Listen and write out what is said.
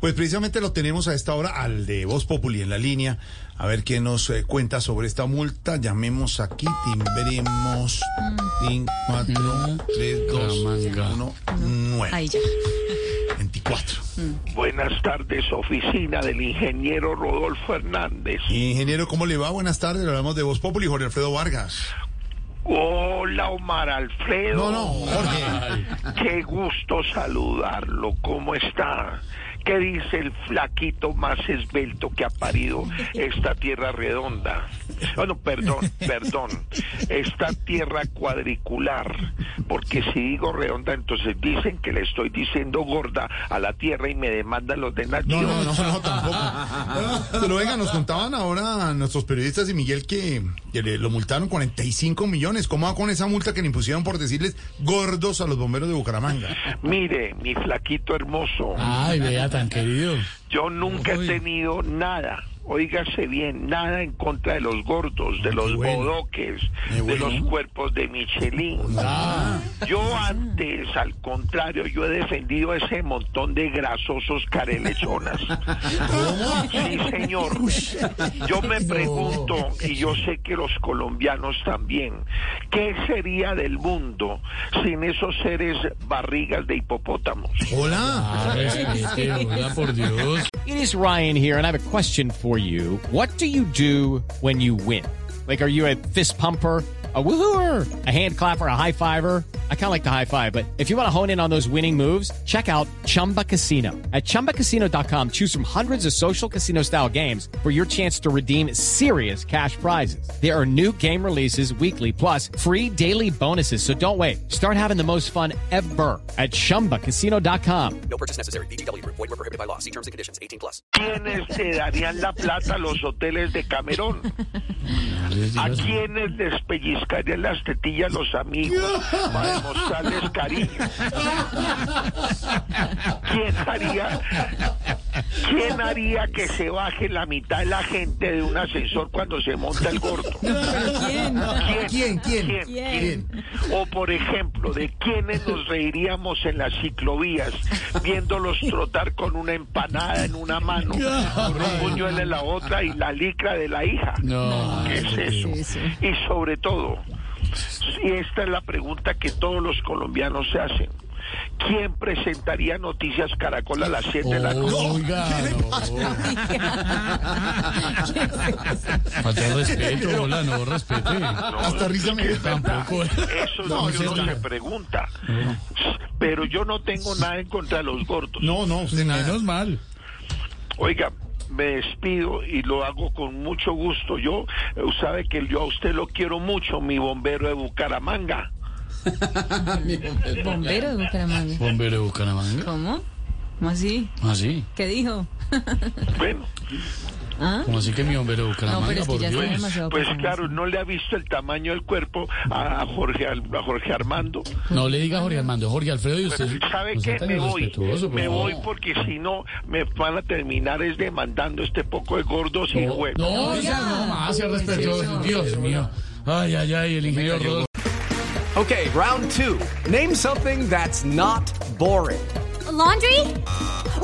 Pues precisamente lo tenemos a esta hora al de Voz Populi en la línea. A ver qué nos eh, cuenta sobre esta multa. Llamemos aquí, timbremos. Tin, cuatro, tres, dos, uno, nueve. Ahí ya. 24. Buenas tardes, oficina del ingeniero Rodolfo Hernández. Ingeniero, ¿cómo le va? Buenas tardes. Hablamos de Voz Populi, Jorge Alfredo Vargas. Hola, Omar Alfredo. No, no, Jorge. Qué gusto saludarlo. ¿Cómo está? ¿Qué dice el flaquito más esbelto que ha parido esta tierra redonda? Bueno, perdón, perdón. Esta tierra cuadricular. Porque si digo redonda, entonces dicen que le estoy diciendo gorda a la tierra y me demandan los de No, Nación. no, no, no, tampoco. Pero venga, nos contaban ahora nuestros periodistas y Miguel que, que le, lo multaron 45 millones. ¿Cómo va con esa multa que le impusieron por decirles gordos a los bomberos de Bucaramanga? Mire, mi flaquito hermoso. Ay, vea, tan querido. Yo nunca he tenido nada, óigase bien, nada en contra de los gordos, de los bueno. bodoques, de los cuerpos de Michelin. Ah, Yo antes, al contrario, yo he defendido a ese montón de grasosos carelechonas. Sí, señor. Yo me pregunto, y yo sé que los colombianos también, ¿qué sería del mundo sin esos seres barrigas de hipopótamos? Hola. hola, por Dios. It is Ryan here, and I have a question for you. What do you do when you win? Like, are you a fist pumper? A woohooer, a hand clapper, a high fiver. I kind of like the high five, but if you want to hone in on those winning moves, check out Chumba Casino. At chumbacasino.com, choose from hundreds of social casino style games for your chance to redeem serious cash prizes. There are new game releases weekly, plus free daily bonuses. So don't wait. Start having the most fun ever at chumbacasino.com. No purchase necessary. VGW Group. Void were prohibited by law. See terms and conditions. 18 plus. ¿Quiénes se darían la plata a los hoteles de Camerón? ¿A quiénes les pellizcarían las tetillas los amigos para demostrarles cariño? ¿Quién haría, ¿Quién haría que se baje la mitad de la gente de un ascensor cuando se monta el gordo? ¿Quién? ¿Quién, quién? ¿Quién? O por ejemplo, ¿de quiénes nos reiríamos en las ciclovías viéndolos trotar con una empanada en una mano, con un puñuelo en la otra y la licra de la hija? No, ¿Qué es eso? Y sobre todo, y esta es la pregunta que todos los colombianos se hacen. ¿Quién presentaría Noticias Caracol a las 7 de la noche? Oiga, no. Falta respeto, hola, no, respete. Hasta risa me. Tampoco. Eso es No, lo que no, uno no. se pregunta. Pero yo no tengo nada en contra de los gordos. No, no. Menos mal. Oiga, me despido y lo hago con mucho gusto. Yo, eh, sabe que yo a usted lo quiero mucho, mi bombero de Bucaramanga. Bombero de Bucaramanga. Bombero de Bucaramanga. ¿Cómo? ¿Cómo así? ¿Ah, sí? ¿Qué dijo? Bueno, ¿Ah? ¿Cómo así que mi bombero de No, Bucaramanga? pero es que por ya Dios. pues claro, no le ha visto el tamaño del cuerpo a Jorge, Al- a Jorge Armando. No le diga Jorge Armando, Jorge Alfredo y usted. ¿Sabe no qué? Me voy. por Me voy porque si no me van a terminar es demandando este poco de gordos y huevos. No, ya no más, sea respetuoso. Dios mío. Ay, ay, ay, el ingeniero Rodolfo. Okay, round two. Name something that's not boring. A laundry?